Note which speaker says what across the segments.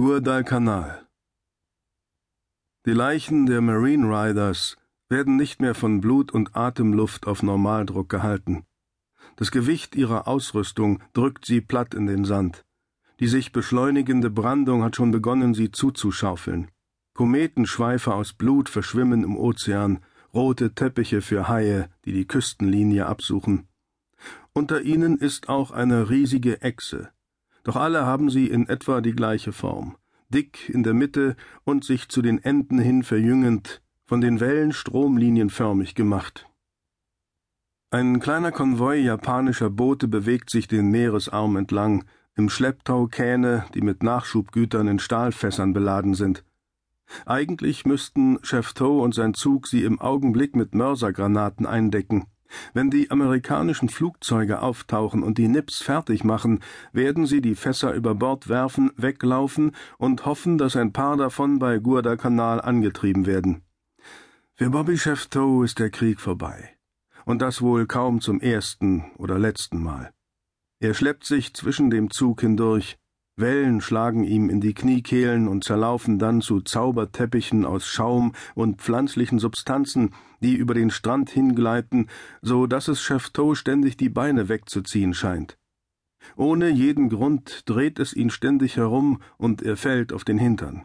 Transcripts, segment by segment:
Speaker 1: Guadalcanal Die Leichen der Marine Riders werden nicht mehr von Blut und Atemluft auf Normaldruck gehalten. Das Gewicht ihrer Ausrüstung drückt sie platt in den Sand. Die sich beschleunigende Brandung hat schon begonnen, sie zuzuschaufeln. Kometenschweife aus Blut verschwimmen im Ozean, rote Teppiche für Haie, die die Küstenlinie absuchen. Unter ihnen ist auch eine riesige Echse. Doch alle haben sie in etwa die gleiche Form, dick in der Mitte und sich zu den Enden hin verjüngend, von den Wellen stromlinienförmig gemacht. Ein kleiner Konvoi japanischer Boote bewegt sich den Meeresarm entlang, im Schlepptau Kähne, die mit Nachschubgütern in Stahlfässern beladen sind. Eigentlich müssten Chef Tow und sein Zug sie im Augenblick mit Mörsergranaten eindecken. Wenn die amerikanischen Flugzeuge auftauchen und die Nips fertig machen, werden sie die Fässer über Bord werfen, weglaufen und hoffen, dass ein paar davon bei Guadalcanal angetrieben werden. Für Bobby Chefteau ist der Krieg vorbei. Und das wohl kaum zum ersten oder letzten Mal. Er schleppt sich zwischen dem Zug hindurch, Wellen schlagen ihm in die Kniekehlen und zerlaufen dann zu Zauberteppichen aus Schaum und pflanzlichen Substanzen, die über den Strand hingleiten, so dass es Chefteau ständig die Beine wegzuziehen scheint. Ohne jeden Grund dreht es ihn ständig herum und er fällt auf den Hintern.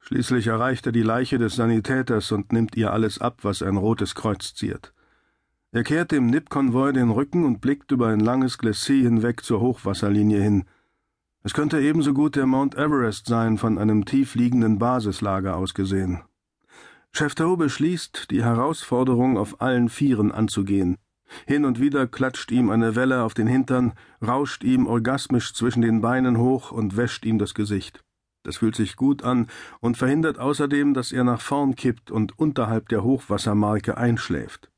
Speaker 1: Schließlich erreicht er die Leiche des Sanitäters und nimmt ihr alles ab, was ein rotes Kreuz ziert. Er kehrt dem Nip-Konvoi den Rücken und blickt über ein langes Glacis hinweg zur Hochwasserlinie hin. Es könnte ebenso gut der Mount Everest sein, von einem tief liegenden Basislager aus gesehen. Chefteau beschließt, die Herausforderung auf allen Vieren anzugehen. Hin und wieder klatscht ihm eine Welle auf den Hintern, rauscht ihm orgasmisch zwischen den Beinen hoch und wäscht ihm das Gesicht. Das fühlt sich gut an und verhindert außerdem, dass er nach vorn kippt und unterhalb der Hochwassermarke einschläft.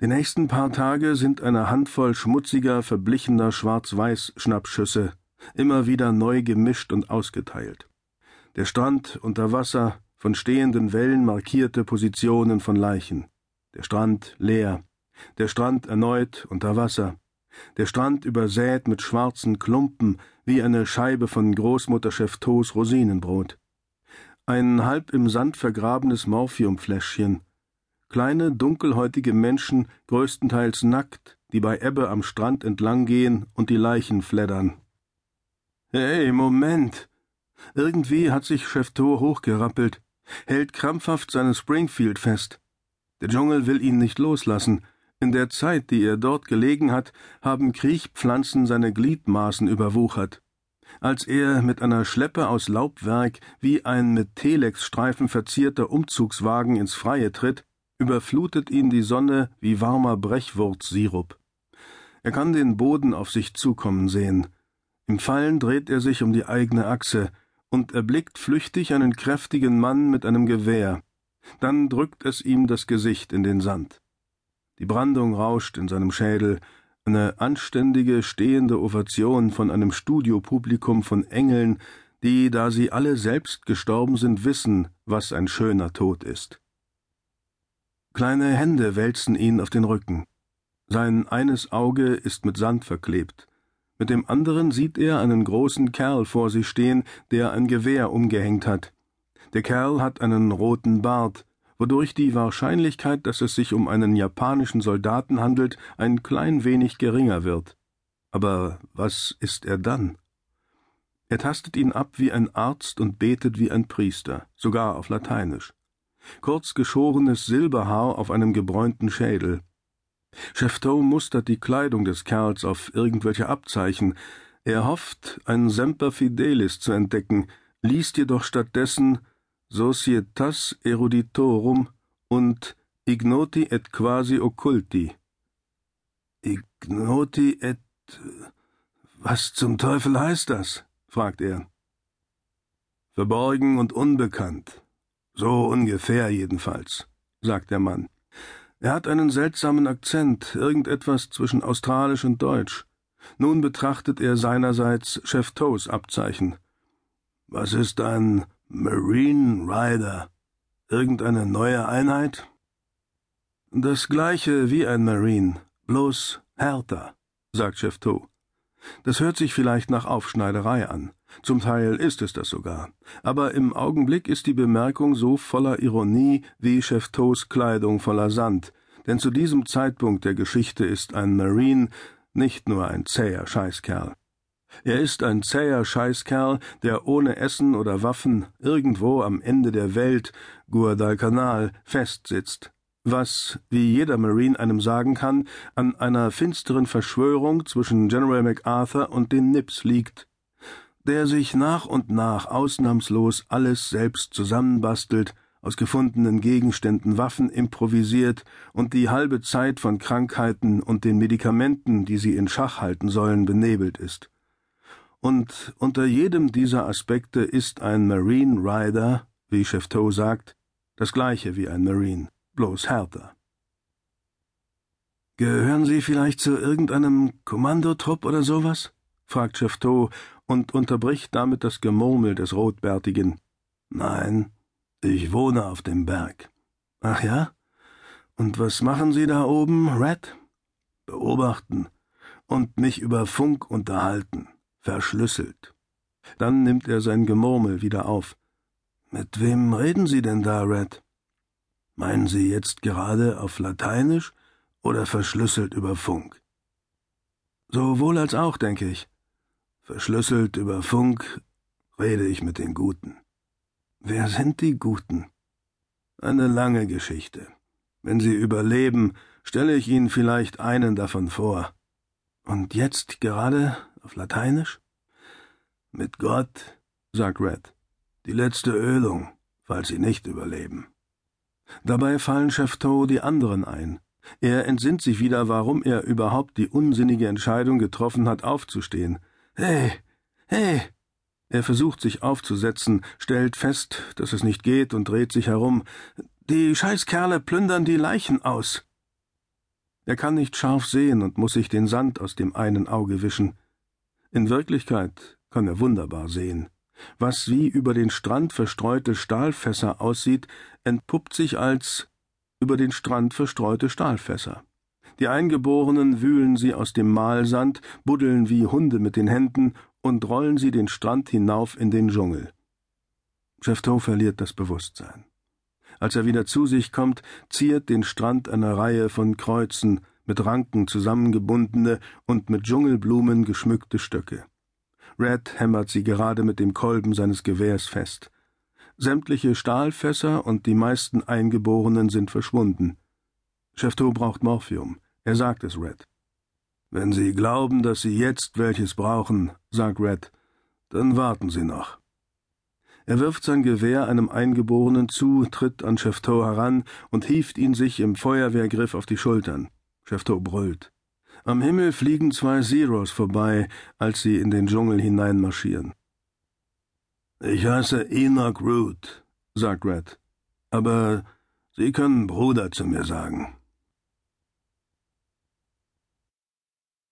Speaker 1: Die nächsten paar Tage sind eine Handvoll schmutziger, verblichener Schwarz-Weiß-Schnappschüsse, immer wieder neu gemischt und ausgeteilt. Der Strand unter Wasser, von stehenden Wellen markierte Positionen von Leichen. Der Strand leer. Der Strand erneut unter Wasser. Der Strand übersät mit schwarzen Klumpen wie eine Scheibe von Großmutter Chefteaus Rosinenbrot. Ein halb im Sand vergrabenes Morphiumfläschchen. Kleine, dunkelhäutige Menschen, größtenteils nackt, die bei Ebbe am Strand entlang gehen und die Leichen fleddern. Hey, Moment! Irgendwie hat sich Chef Thor hochgerappelt, hält krampfhaft seinen Springfield fest. Der Dschungel will ihn nicht loslassen. In der Zeit, die er dort gelegen hat, haben Kriechpflanzen seine Gliedmaßen überwuchert. Als er mit einer Schleppe aus Laubwerk wie ein mit Telexstreifen verzierter Umzugswagen ins Freie tritt, überflutet ihn die Sonne wie warmer Brechwurzsirup. Er kann den Boden auf sich zukommen sehen. Im Fallen dreht er sich um die eigene Achse und erblickt flüchtig einen kräftigen Mann mit einem Gewehr. Dann drückt es ihm das Gesicht in den Sand. Die Brandung rauscht in seinem Schädel, eine anständige, stehende Ovation von einem Studiopublikum von Engeln, die, da sie alle selbst gestorben sind, wissen, was ein schöner Tod ist. Kleine Hände wälzen ihn auf den Rücken. Sein eines Auge ist mit Sand verklebt. Mit dem anderen sieht er einen großen Kerl vor sich stehen, der ein Gewehr umgehängt hat. Der Kerl hat einen roten Bart, wodurch die Wahrscheinlichkeit, dass es sich um einen japanischen Soldaten handelt, ein klein wenig geringer wird. Aber was ist er dann? Er tastet ihn ab wie ein Arzt und betet wie ein Priester, sogar auf Lateinisch. Kurz geschorenes Silberhaar auf einem gebräunten Schädel. Chefteau mustert die Kleidung des Kerls auf irgendwelche Abzeichen. Er hofft, ein Semper Fidelis zu entdecken, liest jedoch stattdessen Societas Eruditorum und Ignoti et quasi occulti. Ignoti et. Was zum Teufel heißt das? fragt er. Verborgen und unbekannt. So ungefähr jedenfalls, sagt der Mann. Er hat einen seltsamen Akzent, irgendetwas zwischen Australisch und Deutsch. Nun betrachtet er seinerseits Chef Toes Abzeichen. Was ist ein Marine Rider? Irgendeine neue Einheit? Das gleiche wie ein Marine, bloß härter, sagt Chef Toe. Das hört sich vielleicht nach Aufschneiderei an. Zum Teil ist es das sogar. Aber im Augenblick ist die Bemerkung so voller Ironie wie Chefteaus Kleidung voller Sand, denn zu diesem Zeitpunkt der Geschichte ist ein Marine nicht nur ein zäher Scheißkerl. Er ist ein zäher Scheißkerl, der ohne Essen oder Waffen irgendwo am Ende der Welt, Guadalcanal, festsitzt, was, wie jeder Marine einem sagen kann, an einer finsteren Verschwörung zwischen General MacArthur und den Nips liegt, der sich nach und nach ausnahmslos alles selbst zusammenbastelt, aus gefundenen Gegenständen Waffen improvisiert und die halbe Zeit von Krankheiten und den Medikamenten, die sie in Schach halten sollen, benebelt ist. Und unter jedem dieser Aspekte ist ein Marine Rider, wie Chefteau sagt, das gleiche wie ein Marine, bloß härter. Gehören Sie vielleicht zu irgendeinem Kommandotrupp oder sowas? fragt Chefteau und unterbricht damit das Gemurmel des Rotbärtigen. Nein, ich wohne auf dem Berg. Ach ja? Und was machen Sie da oben, Red? Beobachten und mich über Funk unterhalten, verschlüsselt. Dann nimmt er sein Gemurmel wieder auf. Mit wem reden Sie denn da, Red? Meinen Sie jetzt gerade auf Lateinisch oder verschlüsselt über Funk? Sowohl als auch, denke ich. Verschlüsselt über Funk rede ich mit den Guten. Wer sind die Guten? Eine lange Geschichte. Wenn Sie überleben, stelle ich Ihnen vielleicht einen davon vor. Und jetzt gerade auf Lateinisch? Mit Gott, sagt Red. Die letzte Ölung, falls Sie nicht überleben. Dabei fallen Chefteau die anderen ein. Er entsinnt sich wieder, warum er überhaupt die unsinnige Entscheidung getroffen hat, aufzustehen. Hey, hey, er versucht sich aufzusetzen, stellt fest, dass es nicht geht und dreht sich herum. Die Scheißkerle plündern die Leichen aus. Er kann nicht scharf sehen und muss sich den Sand aus dem einen Auge wischen. In Wirklichkeit kann er wunderbar sehen. Was wie über den Strand verstreute Stahlfässer aussieht, entpuppt sich als über den Strand verstreute Stahlfässer. Die Eingeborenen wühlen sie aus dem Mahlsand, buddeln wie Hunde mit den Händen und rollen sie den Strand hinauf in den Dschungel. Chefteau verliert das Bewusstsein. Als er wieder zu sich kommt, ziert den Strand eine Reihe von Kreuzen, mit Ranken zusammengebundene und mit Dschungelblumen geschmückte Stöcke. Red hämmert sie gerade mit dem Kolben seines Gewehrs fest. Sämtliche Stahlfässer und die meisten Eingeborenen sind verschwunden. Chefteau braucht Morphium. Er sagt es Red. Wenn Sie glauben, dass Sie jetzt welches brauchen, sagt Red, dann warten Sie noch. Er wirft sein Gewehr einem Eingeborenen zu, tritt an Chefteau heran und hieft ihn sich im Feuerwehrgriff auf die Schultern. Chefteau brüllt. Am Himmel fliegen zwei Zeros vorbei, als sie in den Dschungel hineinmarschieren. Ich heiße Enoch Root, sagt Red. Aber Sie können Bruder zu mir sagen.